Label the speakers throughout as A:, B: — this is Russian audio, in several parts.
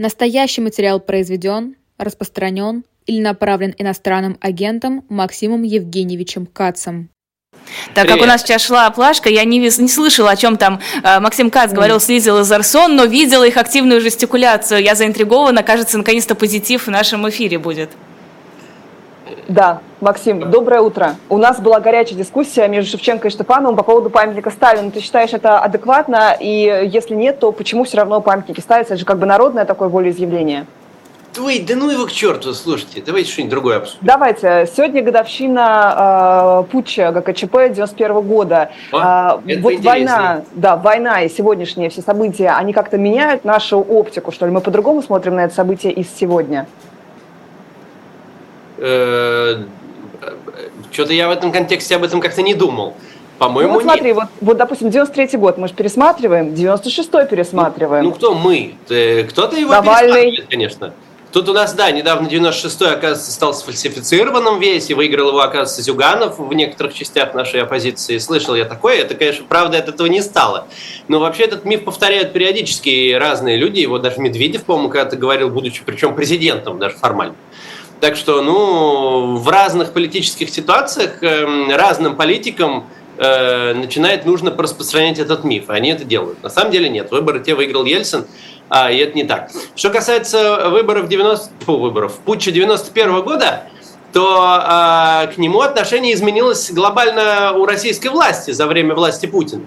A: Настоящий материал произведен, распространен или направлен иностранным агентом Максимом Евгеньевичем Кацем.
B: Так Привет. как у нас сейчас шла оплашка, я не, не слышала, о чем там э, Максим Кац говорил mm. с Лизой Лазарсон, но видела их активную жестикуляцию. Я заинтригована, кажется, наконец-то позитив в нашем эфире будет.
C: Да, Максим, доброе утро. У нас была горячая дискуссия между Шевченко и Штепановым по поводу памятника Сталину. Ты считаешь это адекватно? И если нет, то почему все равно памятники ставятся? Это же как бы народное такое волеизъявление.
D: Ой, да ну его к черту, слушайте, давайте что-нибудь другое обсудим.
C: Давайте. Сегодня годовщина э, путча ГКЧП 91 года.
D: О, э,
C: вот война, да, война и сегодняшние все события, они как-то меняют нашу оптику, что ли? Мы по-другому смотрим на это событие из сегодня?
D: Э, что-то я в этом контексте об этом как-то не думал. По-моему,
C: ну, вот смотри, вот, вот, допустим, 93-й год мы же пересматриваем, 96-й пересматриваем.
D: Ну, кто мы? Кто-то его
C: Навальный.
D: пересматривает, конечно. Тут у нас, да, недавно 96-й, оказывается, стал сфальсифицированным весь, и выиграл его, оказывается, Зюганов в некоторых частях нашей оппозиции. Слышал я такое, это, конечно, правда от этого не стало. Но вообще этот миф повторяют периодически разные люди, его даже Медведев, по-моему, когда-то говорил, будучи причем президентом даже формально. Так что, ну, в разных политических ситуациях э, разным политикам э, начинает нужно распространять этот миф. Они это делают. На самом деле нет. Выборы те выиграл Ельцин, а, и это не так. Что касается выборов 90... Фу, выборов путча 91 года, то а, к нему отношение изменилось глобально у российской власти за время власти Путина.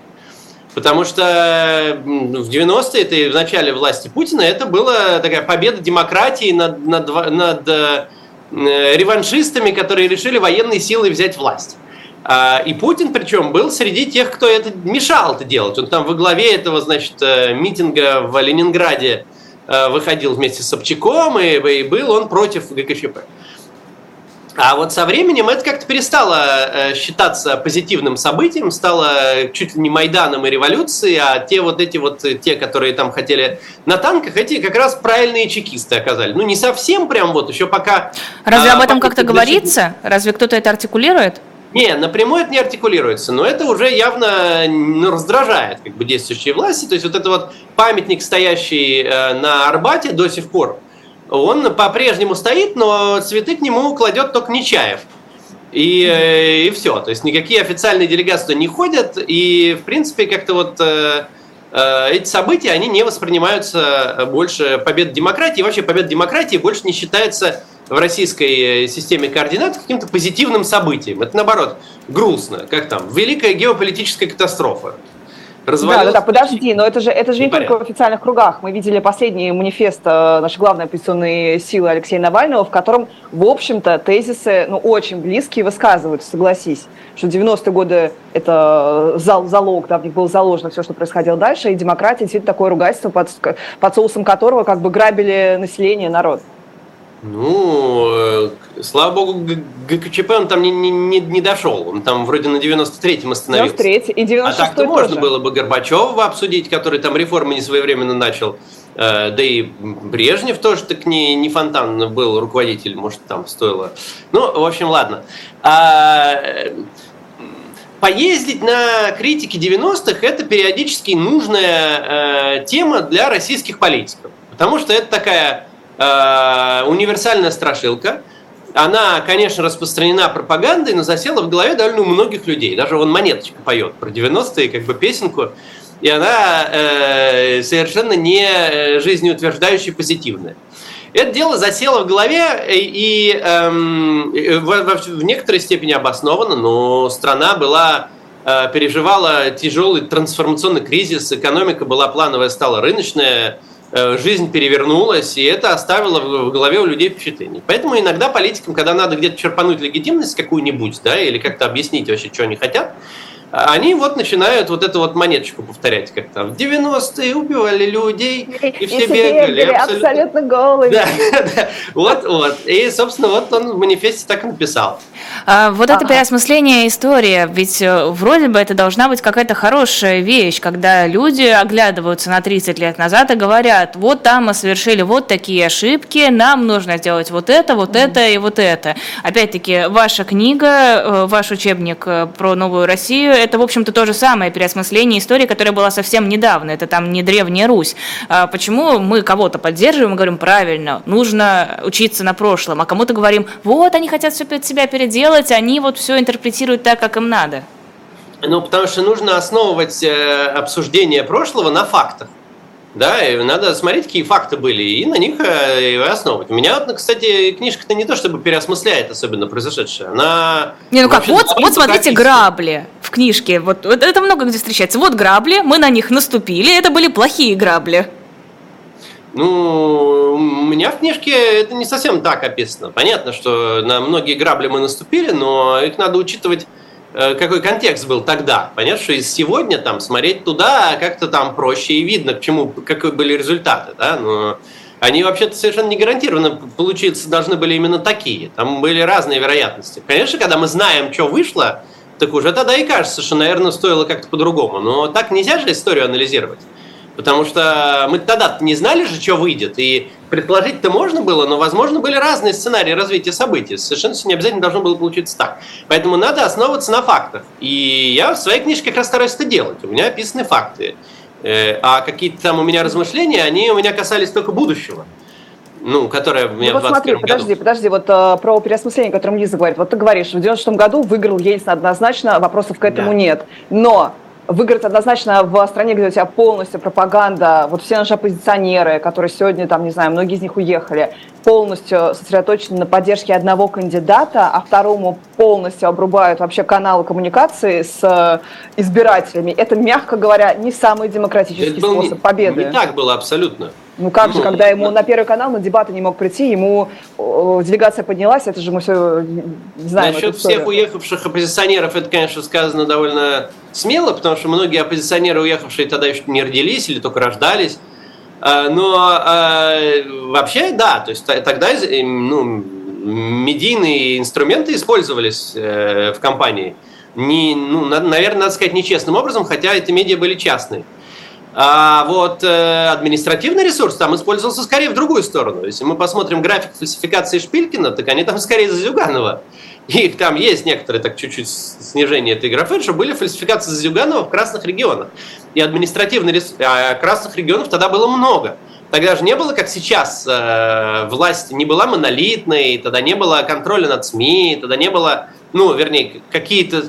D: Потому что в 90-е, это и в начале власти Путина, это была такая победа демократии над, над, над э, реваншистами, которые решили военной силой взять власть. А, и Путин, причем, был среди тех, кто это мешал это делать. Он там во главе этого, значит, э, митинга в Ленинграде э, выходил вместе с Собчаком, и, и был он против ГКЧП. А вот со временем это как-то перестало э, считаться позитивным событием, стало чуть ли не Майданом и революцией, а те вот эти вот, те, которые там хотели на танках, эти как раз правильные чекисты оказались. Ну, не совсем прям вот, еще пока...
B: Разве а, об этом как-то говорится? Разве кто-то это артикулирует?
D: Не, напрямую это не артикулируется, но это уже явно ну, раздражает как бы действующие власти. То есть вот это вот памятник, стоящий э, на Арбате до сих пор, он по-прежнему стоит, но цветы к нему кладет только Нечаев. И, э, и все. То есть никакие официальные делегации не ходят, и в принципе как-то вот э, э, эти события, они не воспринимаются больше побед демократии. Вообще победа демократии больше не считается в российской системе координат каким-то позитивным событием. Это наоборот грустно, как там, великая геополитическая катастрофа.
C: Да, да, да, подожди, но это же, это же не только в официальных кругах. Мы видели последний манифест э, нашей главной оппозиционной силы Алексея Навального, в котором, в общем-то, тезисы ну, очень близкие высказываются, согласись, что 90-е годы это зал, залог, да, в них было заложено все, что происходило дальше, и демократия действительно такое ругательство, под, под соусом которого как бы грабили население, народ.
D: Ну, э, слава богу, ГКЧП он там не, не, не дошел. Он там вроде на 93-м остановился.
C: 93 и 96
D: А так-то можно было бы Горбачева обсудить, который там реформы не своевременно начал. Э, да и Брежнев тоже так не, не фонтан был руководитель, может, там стоило. Ну, в общем, ладно. А, поездить на критике 90-х – это периодически нужная э, тема для российских политиков. Потому что это такая Э, универсальная страшилка. Она, конечно, распространена пропагандой, но засела в голове довольно у многих людей. Даже вон Монеточка поет про 90-е, как бы песенку, и она э, совершенно не жизнеутверждающая, позитивная. Это дело засело в голове и эм, в, в, в некоторой степени обосновано, но страна была э, переживала тяжелый трансформационный кризис, экономика была плановая, стала рыночная, Э, жизнь перевернулась, и это оставило в голове у людей впечатление. Поэтому иногда политикам, когда надо где-то черпануть легитимность какую-нибудь, да, или как-то объяснить вообще, что они хотят, они вот начинают вот эту вот монеточку повторять, как там в 90-е убивали людей, и все и бегали.
C: Абсолютно, абсолютно голые.
D: Да, да, вот, вот. И, собственно, вот он в манифесте так и написал.
B: А, вот это переосмысление истории, ведь э, вроде бы это должна быть какая-то хорошая вещь, когда люди оглядываются на 30 лет назад и говорят, вот там мы совершили вот такие ошибки, нам нужно сделать вот это, вот mm. это и вот это. Опять-таки, ваша книга, э, ваш учебник э, про новую Россию, это, в общем-то, то же самое переосмысление истории, которая была совсем недавно. Это там не Древняя Русь. А почему мы кого-то поддерживаем и говорим, правильно, нужно учиться на прошлом, а кому-то говорим, вот, они хотят все под себя переделать, они вот все интерпретируют так, как им надо?
D: Ну, потому что нужно основывать э, обсуждение прошлого на фактах. Да, и надо смотреть, какие факты были, и на них э, основывать. У меня, вот, кстати, книжка-то не то, чтобы переосмысляет особенно произошедшее. Она...
B: Не, ну как, вот, вот смотрите, грабли в книжке. Вот, это много где встречается. Вот грабли, мы на них наступили, это были плохие грабли.
D: Ну, у меня в книжке это не совсем так описано. Понятно, что на многие грабли мы наступили, но их надо учитывать какой контекст был тогда. Понятно, что из сегодня там смотреть туда как-то там проще и видно, к чему, какие были результаты, да, но они вообще-то совершенно не гарантированно получиться должны были именно такие. Там были разные вероятности. Конечно, когда мы знаем, что вышло, так уже тогда и кажется, что, наверное, стоило как-то по-другому. Но так нельзя же историю анализировать. Потому что мы тогда не знали же, что выйдет. И предположить-то можно было, но, возможно, были разные сценарии развития событий. Совершенно все не обязательно должно было получиться так. Поэтому надо основываться на фактах. И я в своей книжке как раз стараюсь это делать. У меня описаны факты. Э, а какие-то там у меня размышления, они у меня касались только будущего ну, которая у меня ну,
C: вот смотри, подожди, году. подожди, вот э, про переосмысление, о котором Лиза говорит. Вот ты говоришь, в 96 году выиграл Ельцин однозначно, вопросов к этому да. нет. Но выиграть однозначно в стране, где у тебя полностью пропаганда, вот все наши оппозиционеры, которые сегодня, там, не знаю, многие из них уехали, полностью сосредоточены на поддержке одного кандидата, а второму полностью обрубают вообще каналы коммуникации с э, избирателями. Это, мягко говоря, не самый демократический Это способ
D: не,
C: победы.
D: Не так было абсолютно.
C: Ну как ну, же, когда ему на Первый канал на дебаты не мог прийти, ему делегация поднялась, это же мы все знаем.
D: Насчет всех уехавших оппозиционеров, это, конечно, сказано довольно смело, потому что многие оппозиционеры, уехавшие тогда еще не родились или только рождались. А, но а, вообще, да, то есть тогда ну, медийные инструменты использовались э, в компании. Не, ну, наверное, надо сказать, нечестным образом, хотя эти медиа были частные. А вот э, административный ресурс там использовался скорее в другую сторону. Если мы посмотрим график фальсификации Шпилькина, так они там скорее за Зюганова. И там есть некоторые так чуть-чуть снижение этой графы, что были фальсификации Зюганова в красных регионах. И административный ресурс, а красных регионов тогда было много. Тогда же не было, как сейчас, э, власть не была монолитной, тогда не было контроля над СМИ, тогда не было ну, вернее, какие-то,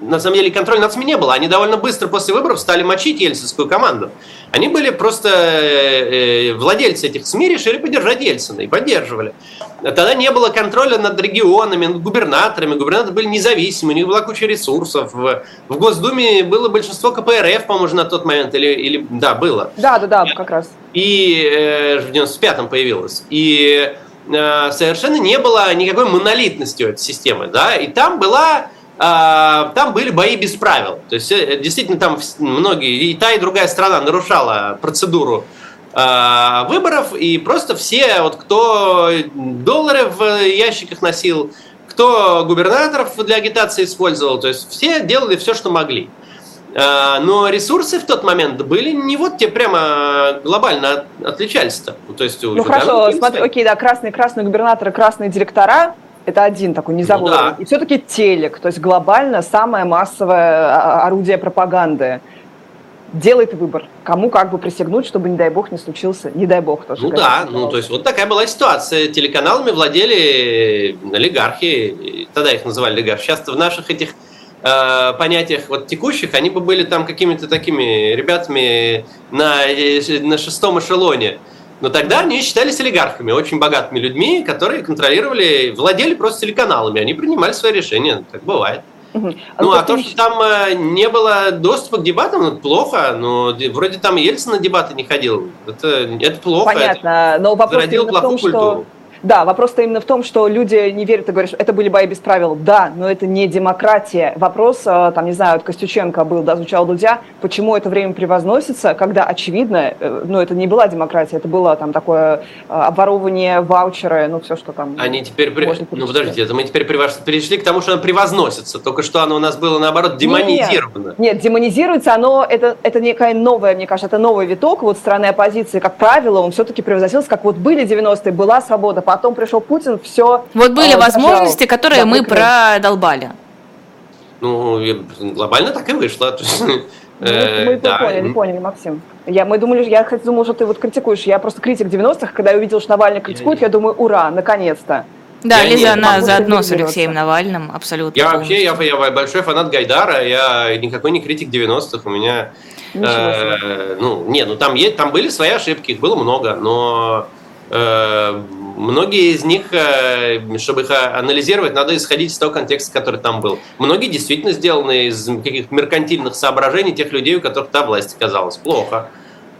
D: на самом деле, контроль над СМИ не было. Они довольно быстро после выборов стали мочить ельцинскую команду. Они были просто э, э, владельцы этих СМИ, решили поддержать Ельцина и поддерживали. Тогда не было контроля над регионами, над губернаторами. Губернаторы были независимы, у них была куча ресурсов. В, в Госдуме было большинство КПРФ, по-моему, на тот момент. Или, или да, было.
C: Да, да, да, как раз.
D: И э, в 95-м появилось. И совершенно не было никакой монолитности этой системы, да, и там была э, там были бои без правил. То есть, э, действительно, там многие, и та, и другая страна нарушала процедуру выборов, и просто все, вот кто доллары в ящиках носил, кто губернаторов для агитации использовал, то есть все делали все, что могли. А, но ресурсы в тот момент были не вот те прямо глобально отличались-то.
C: То есть, ну хорошо, смотри, окей, да, красные, красные губернаторы, красные директора, это один такой незабываемый. Ну, да. И все-таки телек, то есть глобально самое массовое а, орудие пропаганды. Делай ты выбор, кому как бы присягнуть, чтобы, не дай бог, не случился, не дай бог
D: тоже. Ну да, ну то есть вот такая была ситуация. Телеканалами владели олигархи, тогда их называли олигархи. Сейчас в наших этих Э, понятиях вот текущих, они бы были там какими-то такими ребятами на, на шестом эшелоне. Но тогда они считались олигархами, очень богатыми людьми, которые контролировали, владели просто телеканалами, они принимали свои решения, так бывает. Угу. А ну, а то, что там э, не было доступа к дебатам, ну, плохо. Но вроде там Ельцин на дебаты не ходил. Это, это плохо.
C: Понятно, это но вопрос
D: в том, культуру.
C: Да, вопрос-то именно в том, что люди не верят и говорят, что это были бои без правил. Да, но это не демократия. Вопрос, э, там, не знаю, от Костюченко был, да, звучал Дудя, почему это время превозносится, когда, очевидно, э, ну, это не была демократия, это было там такое э, обворовывание ваучеры, ну, все, что там...
D: Они теперь... При... Ну, подождите, это мы теперь перешли к тому, что оно превозносится. Только что оно у нас было, наоборот, демонизировано.
C: Нет, нет демонизируется оно, это, это некая новая, мне кажется, это новый виток вот страны оппозиции, как правило, он все-таки превозносился, как вот были 90-е, была свобода, потом пришел Путин, все...
B: Вот были э, возможности, которые мы продолбали.
D: Ну, глобально так и вышло.
C: Ну, мы да. поняли, поняли, Максим. Я, мы думали, я хоть думал, что ты вот критикуешь. Я просто критик 90-х, когда я увидел, что Навальный критикует, я, думаю, ура, наконец-то.
B: Да, я Лиза, она заодно с Алексеем Навальным, абсолютно.
D: Я вообще, я, я большой фанат Гайдара, я никакой не критик 90-х, у меня... Э, ну, не, ну там, есть, там были свои ошибки, их было много, но э, многие из них, э, чтобы их анализировать, надо исходить из того контекста, который там был. Многие действительно сделаны из каких-то меркантильных соображений тех людей, у которых та власть оказалась. Плохо.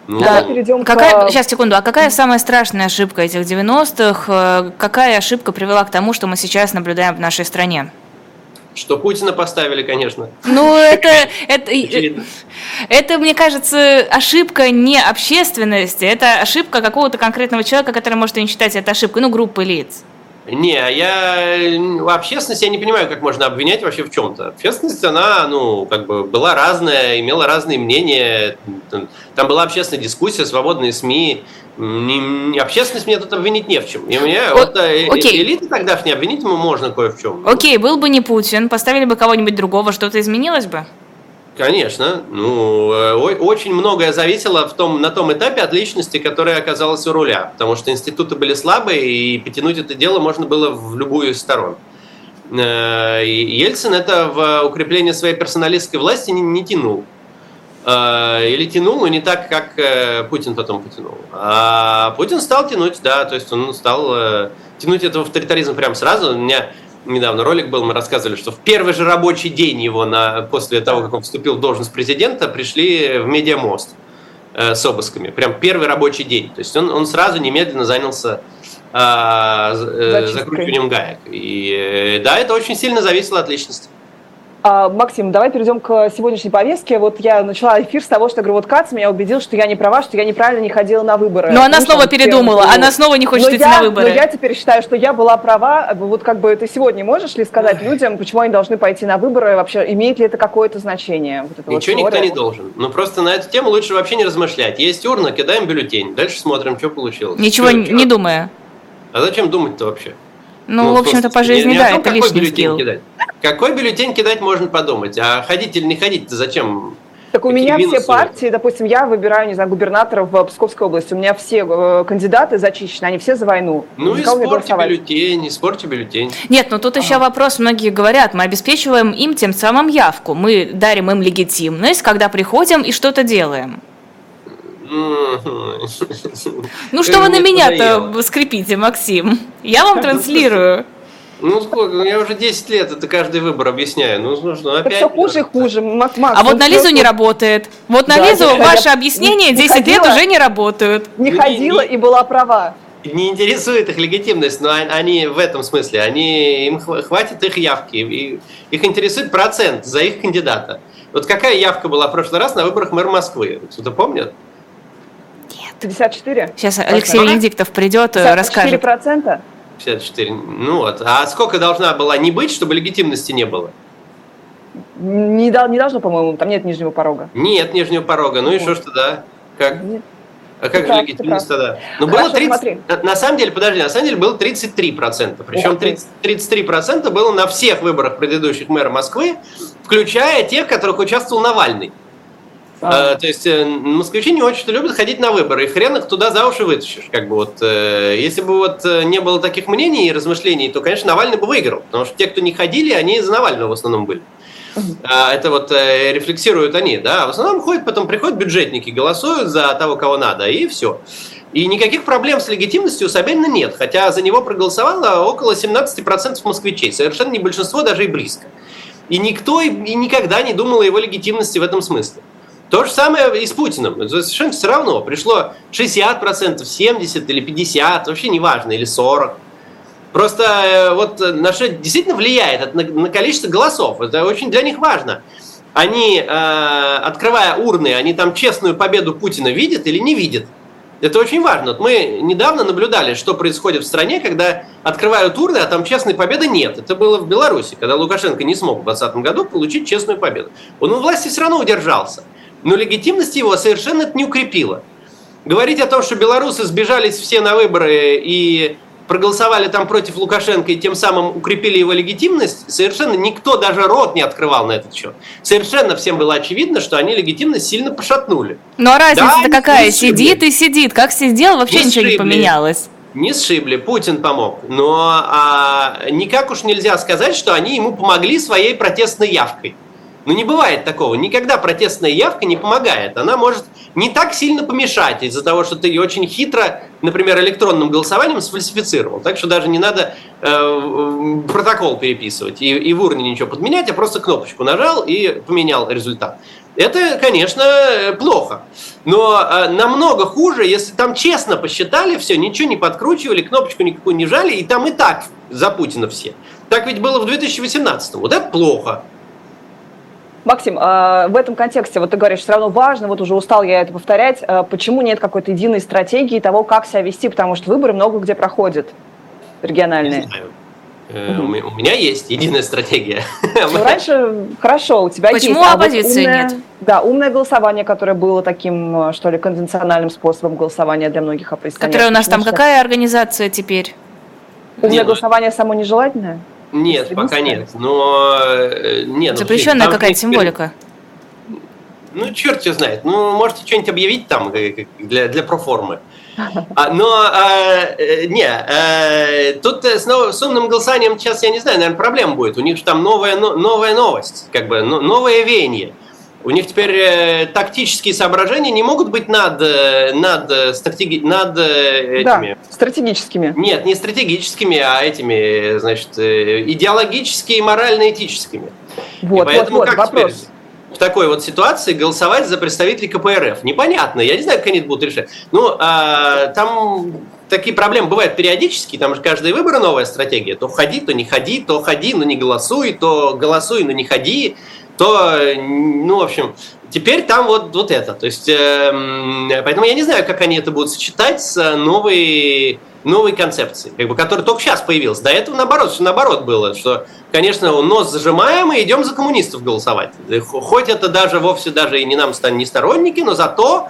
B: Ну, да. перейдем какая, к... Сейчас, секунду. А какая самая страшная ошибка этих 90-х? Э, какая ошибка привела к тому, что мы сейчас наблюдаем в нашей стране?
D: Что Путина поставили, конечно.
B: Ну, это, это, это, мне кажется, ошибка не общественности, это ошибка какого-то конкретного человека, который может не считать это ошибкой, ну, группы лиц.
D: Не, я общественность я не понимаю, как можно обвинять вообще в чем-то. Общественность, она, ну, как бы была разная, имела разные мнения. Там была общественная дискуссия, свободные СМИ. Не, общественность мне тут обвинить не в чем. И мне О, вот э, окей. элиты тогдашние обвинить ему можно кое в чем.
B: Окей, был бы не Путин, поставили бы кого-нибудь другого, что-то изменилось бы?
D: Конечно. Ну, э, очень многое зависело в том, на том этапе от личности, которая оказалась у руля. Потому что институты были слабые, и потянуть это дело можно было в любую из сторон. Э, Ельцин это в укрепление своей персоналистской власти не, не тянул. Э, или тянул, но не так, как Путин потом потянул. А Путин стал тянуть, да, то есть он стал тянуть это в авторитаризм прямо сразу. У меня недавно ролик был, мы рассказывали, что в первый же рабочий день его на, после того, как он вступил в должность президента, пришли в Медиамост э, с обысками. Прям первый рабочий день. То есть он, он сразу немедленно занялся э, э закручиванием гаек. И э, да, это очень сильно зависело от личности.
C: А, Максим, давай перейдем к сегодняшней повестке. Вот я начала эфир с того, что говорю, вот Кац меня убедил, что я не права, что я неправильно не ходила на выборы.
B: Но она снова передумала, она снова не хочет но идти
C: я,
B: на выборы.
C: Но я теперь считаю, что я была права. Вот как бы ты сегодня можешь ли сказать людям, почему они должны пойти на выборы, вообще имеет ли это какое-то значение? Вот
D: Ничего вот никто не должен. Ну просто на эту тему лучше вообще не размышлять. Есть урна, кидаем бюллетень, дальше смотрим, что получилось.
B: Ничего что, не что? думая.
D: А зачем думать-то вообще?
B: Ну, ну в общем-то, по жизни, не, не да, том, это лишний скилл.
D: Кидать. Какой бюллетень кидать, можно подумать. А ходить или не ходить, зачем?
C: Так у меня все партии, допустим, я выбираю, не знаю, губернатора в Псковской области, у меня все э, кандидаты зачищены, они все за войну.
D: Ну, испорти бюллетень, испорти бюллетень.
B: Нет, ну тут ага. еще вопрос, многие говорят, мы обеспечиваем им тем самым явку, мы дарим им легитимность, когда приходим и что-то делаем. Ну что вы на меня-то скрипите, Максим? Я вам транслирую.
D: Ну сколько, ну, я уже 10 лет это каждый выбор объясняю. Ну, нужно опять.
C: Все хуже и хуже.
B: Макс, а вот на Лизу не работает. Вот на да, Лизу ваши объяснения 10 ходила, лет уже не работают.
C: Не ходила и была права.
D: Не интересует их легитимность, но они в этом смысле, они, им хватит их явки. И их интересует процент за их кандидата. Вот какая явка была в прошлый раз на выборах мэра Москвы? Кто-то помнит?
C: 54?
B: Сейчас Алексей Венедиктов придет, 54%? Э, расскажет.
C: 54%?
D: 54. Ну вот. А сколько должна была не быть, чтобы легитимности не было?
C: Не, не должно, по-моему, там нет нижнего порога.
D: Нет нижнего порога. Ну и что ж тогда? Как? Нет. А как же легитимность тогда? Ну, было 30, смотри. на самом деле, подожди, на самом деле было 33%. Причем 30, 33% было на всех выборах предыдущих мэра Москвы, включая тех, в которых участвовал Навальный. А. Э, то есть э, москвичи не очень любят ходить на выборы, и хрен их туда за уши вытащишь. Как бы вот, э, если бы вот не было таких мнений и размышлений, то, конечно, Навальный бы выиграл, потому что те, кто не ходили, они за Навального в основном были. А, это вот рефлексируют они, да. В основном ходят, потом приходят бюджетники, голосуют за того, кого надо, и все. И никаких проблем с легитимностью у Собянина нет, хотя за него проголосовало около 17% москвичей, совершенно не большинство, даже и близко. И никто и никогда не думал о его легитимности в этом смысле. То же самое и с Путиным. Совершенно все равно. Пришло 60%, 70% или 50%, вообще неважно, или 40%. Просто э, вот на что действительно влияет на, на количество голосов. Это очень для них важно. Они, э, открывая урны, они там честную победу Путина видят или не видят. Это очень важно. Вот мы недавно наблюдали, что происходит в стране, когда открывают урны, а там честной победы нет. Это было в Беларуси, когда Лукашенко не смог в 2020 году получить честную победу. Он у власти все равно удержался но легитимность его совершенно это не укрепила. Говорить о том, что белорусы сбежались все на выборы и проголосовали там против Лукашенко и тем самым укрепили его легитимность, совершенно никто даже рот не открывал на этот счет. Совершенно всем было очевидно, что они легитимность сильно пошатнули.
B: Ну а разница-то да, какая? Сидит и сидит. Как сидел, вообще не ничего сшибли. не поменялось.
D: Не сшибли, Путин помог. Но а, никак уж нельзя сказать, что они ему помогли своей протестной явкой. Ну не бывает такого. Никогда протестная явка не помогает. Она может не так сильно помешать из-за того, что ты ее очень хитро, например, электронным голосованием сфальсифицировал. Так что даже не надо э, протокол переписывать и, и в урне ничего подменять, а просто кнопочку нажал и поменял результат. Это, конечно, плохо. Но э, намного хуже, если там честно посчитали все, ничего не подкручивали, кнопочку никакую не жали, и там и так за Путина все. Так ведь было в 2018. Вот это плохо.
C: Максим, а, в этом контексте, вот ты говоришь, все равно важно, вот уже устал я это повторять, а, почему нет какой-то единой стратегии того, как себя вести, потому что выборы много где проходят региональные. Не знаю.
D: Угу. У меня есть единая стратегия.
C: Ну, раньше хорошо, у тебя
B: Почему
C: есть.
B: Почему а оппозиции вот умное, нет?
C: Да, умное голосование, которое было таким, что ли, конвенциональным способом голосования для многих оппозиционеров.
B: Которая у нас там какая организация теперь?
C: Умное нет, голосование само нежелательное?
D: Нет, пока нет. Но
B: э, нет. Запрещенная какая-то символика.
D: Ну, черт его знает. Ну, можете что-нибудь объявить там э, для, для проформы. А, но а, э, не, а, тут с, с умным голосованием сейчас, я не знаю, наверное, проблема будет. У них же там новая, новая новость, как бы новое веяние. У них теперь э, тактические соображения не могут быть над, э, над, э, стратеги, над э, этими...
C: Да, стратегическими.
D: Нет, не стратегическими, а этими, значит, идеологическими и морально-этическими. Вот, и поэтому вот, вот, как вопрос. теперь в такой вот ситуации голосовать за представителей КПРФ? Непонятно, я не знаю, как они это будут решать. Ну, а, там такие проблемы бывают периодически, там же каждые выборы новая стратегия. То ходи, то не ходи, то ходи, но не голосуй, то голосуй, но не ходи то, ну, в общем, теперь там вот, вот это. То есть, э, поэтому я не знаю, как они это будут сочетать с новой, новой концепцией, как бы, которая только сейчас появилась. До этого наоборот, что наоборот было, что, конечно, нос зажимаем и идем за коммунистов голосовать. Хоть это даже вовсе даже и не нам не сторонники, но зато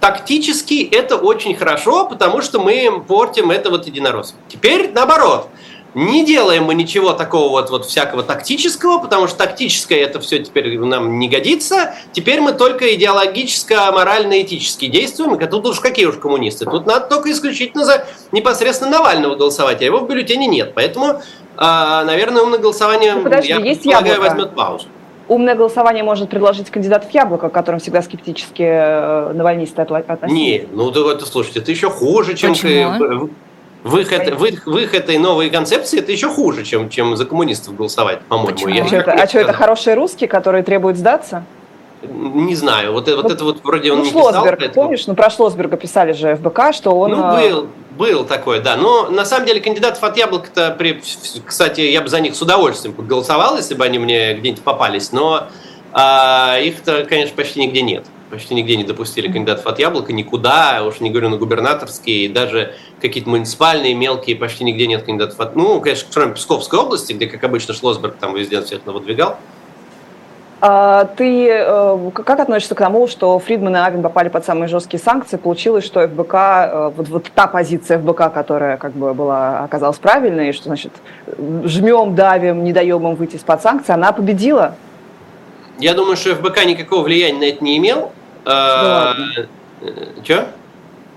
D: тактически это очень хорошо, потому что мы портим это вот единороссно. Теперь наоборот – не делаем мы ничего такого вот, вот всякого тактического, потому что тактическое это все теперь нам не годится. Теперь мы только идеологическо, морально-этически действуем. И тут уж какие уж коммунисты. Тут надо только исключительно за непосредственно Навального голосовать, а его в бюллетене нет. Поэтому, а, наверное, умное голосование, ну, подожди, я есть полагаю, яблоко. возьмет паузу.
C: Умное голосование может предложить кандидат в яблоко, к которым всегда скептически э, навальнисты относятся.
D: Не, ну это, слушайте, это еще хуже, чем Почему? В их, это, в, их, в их этой новой концепции это еще хуже, чем, чем за коммунистов голосовать, по-моему.
C: А, что это, а что, это хорошие русские, которые требуют сдаться?
D: Не знаю, вот, ну, вот это вот вроде он
C: ну,
D: не
C: Шлосберг,
D: писал.
C: помнишь, ну про Шлосберга писали же ФБК, что он...
D: Ну, был, был такой, да. Но на самом деле кандидатов от яблока-то, при... кстати, я бы за них с удовольствием голосовал, если бы они мне где-нибудь попались, но а, их-то, конечно, почти нигде нет почти нигде не допустили кандидатов от Яблока, никуда, уж не говорю на губернаторские, даже какие-то муниципальные, мелкие, почти нигде нет кандидатов от... Ну, конечно, кроме Псковской области, где, как обычно, Шлосберг там везде всех выдвигал.
C: А ты э, как относишься к тому, что Фридман и Авен попали под самые жесткие санкции? Получилось, что ФБК, э, вот, вот та позиция ФБК, которая как бы была, оказалась правильной, что значит жмем, давим, не даем им выйти из-под санкций, она победила?
D: Я думаю, что ФБК никакого влияния на это не имел.
C: Да
D: Че?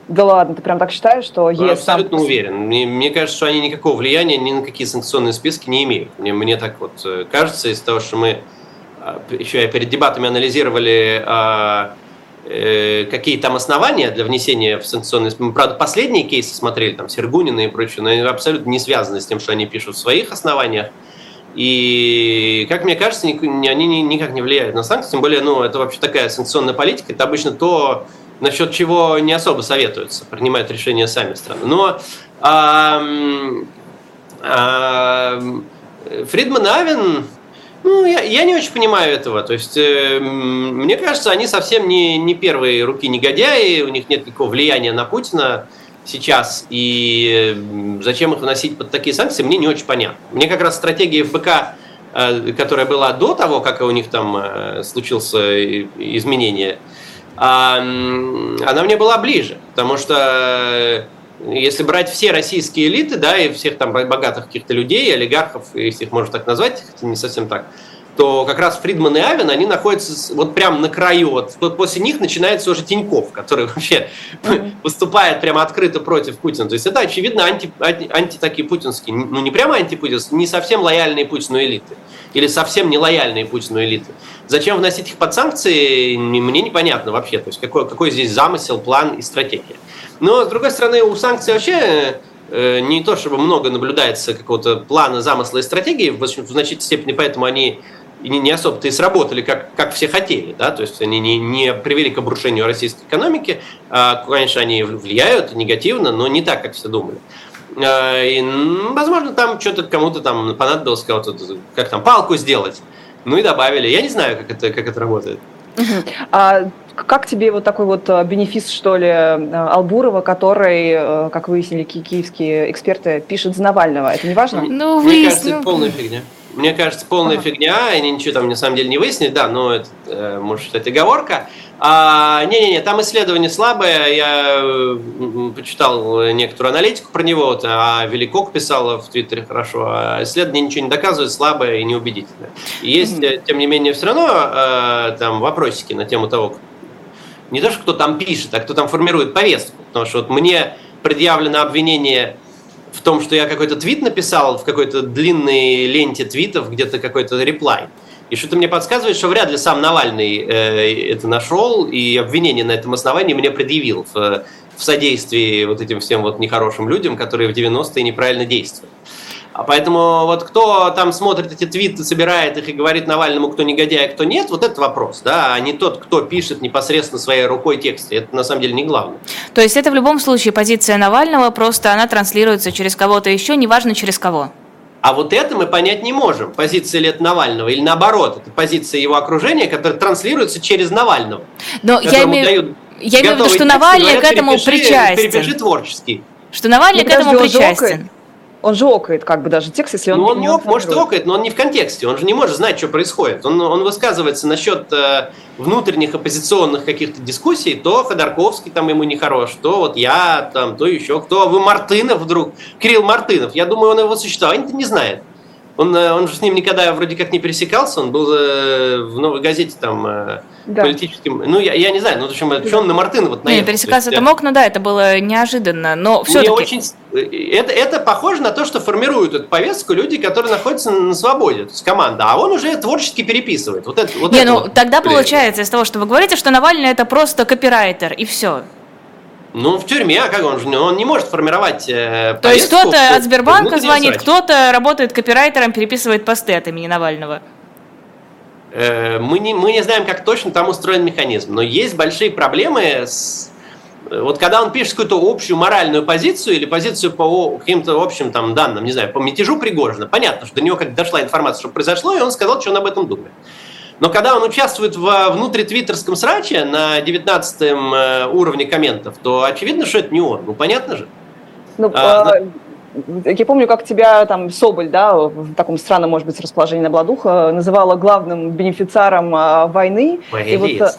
C: Да ладно, ты прям так считаешь, что
D: ЕС... Абсолютно сам... уверен. Мне, мне кажется, что они никакого влияния ни на какие санкционные списки не имеют. Мне, мне так вот э, кажется, из того, что мы а, еще перед дебатами анализировали, а, э, какие там основания для внесения в санкционные списки. Мы, правда, последние кейсы смотрели, там, Сергунина и прочее, но они абсолютно не связаны с тем, что они пишут в своих основаниях. И, как мне кажется, они никак не влияют на санкции, тем более, ну, это вообще такая санкционная политика, это обычно то, насчет чего не особо советуются, принимают решения сами страны. Но а, а, Фридман Авен, ну, я, я не очень понимаю этого. То есть, э, мне кажется, они совсем не, не первые руки негодяи, у них нет никакого влияния на Путина сейчас и зачем их вносить под такие санкции, мне не очень понятно. Мне как раз стратегия ФБК, э, которая была до того, как у них там э, случился изменение, она мне была ближе, потому что если брать все российские элиты, да, и всех там богатых каких-то людей, олигархов, если их можно так назвать, хотя не совсем так, то как раз Фридман и Авен, они находятся вот прям на краю. Вот после них начинается уже Тиньков, который вообще mm-hmm. выступает прямо открыто против Путина. То есть это, очевидно, анти, анти, анти такие путинские, ну не прямо антипутинские, не совсем лояльные Путину элиты. Или совсем не лояльные Путину элиты. Зачем вносить их под санкции, мне непонятно вообще. То есть какой, какой здесь замысел, план и стратегия. Но, с другой стороны, у санкций вообще э, не то чтобы много наблюдается какого-то плана, замысла и стратегии, в, значительной степени, поэтому они не, не особо-то и сработали, как, как все хотели. Да? То есть они не, не привели к обрушению российской экономики. А, конечно, они влияют негативно, но не так, как все думали. А, и, возможно, там что-то кому-то там понадобилось кого-то, как там, палку сделать. Ну и добавили. Я не знаю, как это, как это работает.
C: А как тебе вот такой вот а, бенефис, что ли, Албурова, который, а, как выяснили киевские эксперты, пишет за Навального? Это не важно?
D: Ну, Мне кажется, это полная фигня. Мне кажется, полная фигня, они ничего там на самом деле не выяснили, да, но это, э, может считать оговорка. А, не-не-не, там исследование слабое, я э, почитал некоторую аналитику про него, вот, а Великок писала в Твиттере хорошо, а исследование ничего не доказывает, слабое и неубедительное. И есть, mm-hmm. тем не менее, все равно э, там вопросики на тему того, не то, что кто там пишет, а кто там формирует повестку, потому что вот мне предъявлено обвинение в том, что я какой-то твит написал в какой-то длинной ленте твитов, где-то какой-то реплай. И что-то мне подсказывает, что вряд ли сам Навальный э, это нашел и обвинение на этом основании мне предъявил в, в содействии вот этим всем вот нехорошим людям, которые в 90-е неправильно действовали. А поэтому вот кто там смотрит эти твиты, собирает их и говорит Навальному, кто негодяй, а кто нет, вот это вопрос, да, а не тот, кто пишет непосредственно своей рукой тексты. Это на самом деле не главное.
B: То есть это в любом случае позиция Навального, просто она транслируется через кого-то еще, неважно через кого.
D: А вот это мы понять не можем, позиция лет Навального, или наоборот, это позиция его окружения, которая транслируется через Навального.
B: Но я имею, я имею в виду, что Навальный говорят, к этому перепиши, причастен.
D: Перепиши творческий.
B: Что Навальный ну, к этому причастен.
C: Он же окает как бы даже текст, если он...
D: Ну, он не может окает, но он не в контексте, он же не может знать, что происходит. Он, он высказывается насчет э, внутренних оппозиционных каких-то дискуссий, то Ходорковский там ему не хорош, то вот я там, то еще кто, а вы Мартынов вдруг, Кирилл Мартынов, я думаю, он его существование не знает. Он, э, он же с ним никогда вроде как не пересекался, он был э, в новой газете там э, да. политическим. Ну, я, я не знаю, ну, в общем, что он на Мартына вот
B: наехал. Не, пересекаться это мог, но да, это было неожиданно, но все-таки...
D: очень... Это, это похоже на то, что формируют эту повестку люди, которые находятся на свободе, то есть команда, а он уже творчески переписывает. Вот это, вот
B: не,
D: это
B: ну,
D: вот.
B: тогда получается из того, что вы говорите, что Навальный это просто копирайтер, и все.
D: Ну, в тюрьме, а как он же? Он не может формировать э,
B: То есть кто-то от Сбербанка звонит, кто-то работает копирайтером, переписывает посты от имени Навального.
D: Э, мы, не, мы не знаем, как точно там устроен механизм, но есть большие проблемы с... Вот когда он пишет какую-то общую моральную позицию или позицию по каким-то общим там данным, не знаю, по мятежу Пригожина, понятно, что до него как дошла информация, что произошло, и он сказал, что он об этом думает. Но когда он участвует в внутритвиттерском сраче на 19 э, уровне комментов, то очевидно, что это не он. Ну, понятно же.
C: Ну, а, а, я помню, как тебя там Соболь, да, в таком странном, может быть, расположении на Бладуха, называла главным бенефициаром а, войны.
D: И вот, э,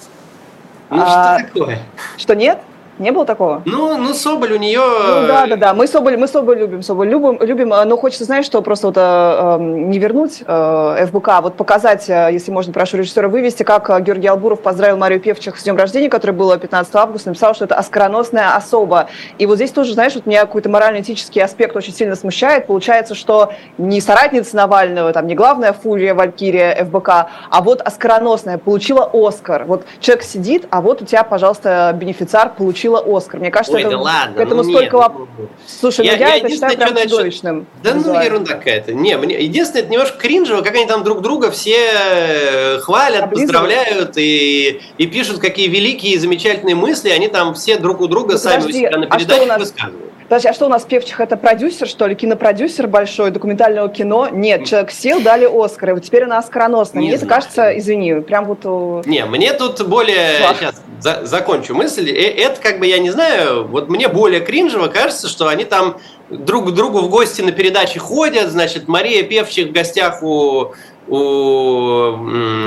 D: ну, а, что такое?
C: Что нет? Не было такого?
D: Ну, ну Соболь у нее...
C: Ну, да, да, да. Мы Соболь, мы Соболь любим, Соболь любим, любим, но хочется, знаешь, что просто вот э, эм, не вернуть э, ФБК, а вот показать, э, если можно, прошу режиссера вывести, как э, Георгий Албуров поздравил Марию Певчих с днем рождения, который было 15 августа, написал, что это оскароносная особа. И вот здесь тоже, знаешь, вот меня какой-то морально-этический аспект очень сильно смущает. Получается, что не соратница Навального, там, не главная фурия Валькирия ФБК, а вот оскароносная, получила Оскар. Вот человек сидит, а вот у тебя, пожалуйста, бенефициар получил получила Оскар. Мне кажется, Ой, это, да ладно, к этому ну, столько вопросов. Слушай, я, ну я, я это считаю прям чудовищным.
D: Да ну ерунда какая-то. Не, мне единственное, это немножко кринжево, как они там друг друга все э, хвалят, поздравляют и, и пишут, какие великие и замечательные мысли, они там все друг у друга ну, сами подожди, у себя на передаче а высказывают.
C: Подожди, а что у нас Певчих это продюсер, что ли, кинопродюсер большой, документального кино? Нет, человек сел, дали Оскар, и вот теперь она оскароносная. Мне это кажется, извини, прям вот...
D: Не, мне тут более... Флаг. Сейчас за, закончу мысль. Э, это как бы, я не знаю, вот мне более кринжево кажется, что они там друг к другу в гости на передаче ходят, значит, Мария Певчих в гостях у... у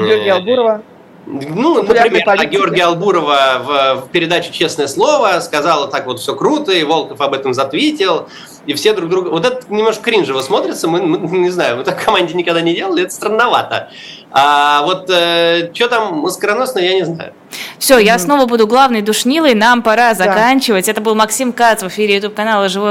C: Георгия Албурова.
D: Ну, например, а Георгия Албурова в, в передаче «Честное слово» сказала так вот все круто, и Волков об этом затвитил, и все друг друга... Вот это немножко кринжево смотрится, мы, мы не знаю, мы так в команде никогда не делали, это странновато. А вот э, что там маскароносно, я не знаю.
B: Все, я снова буду главной душнилой, нам пора заканчивать. Да. Это был Максим Кац в эфире YouTube канала «Живой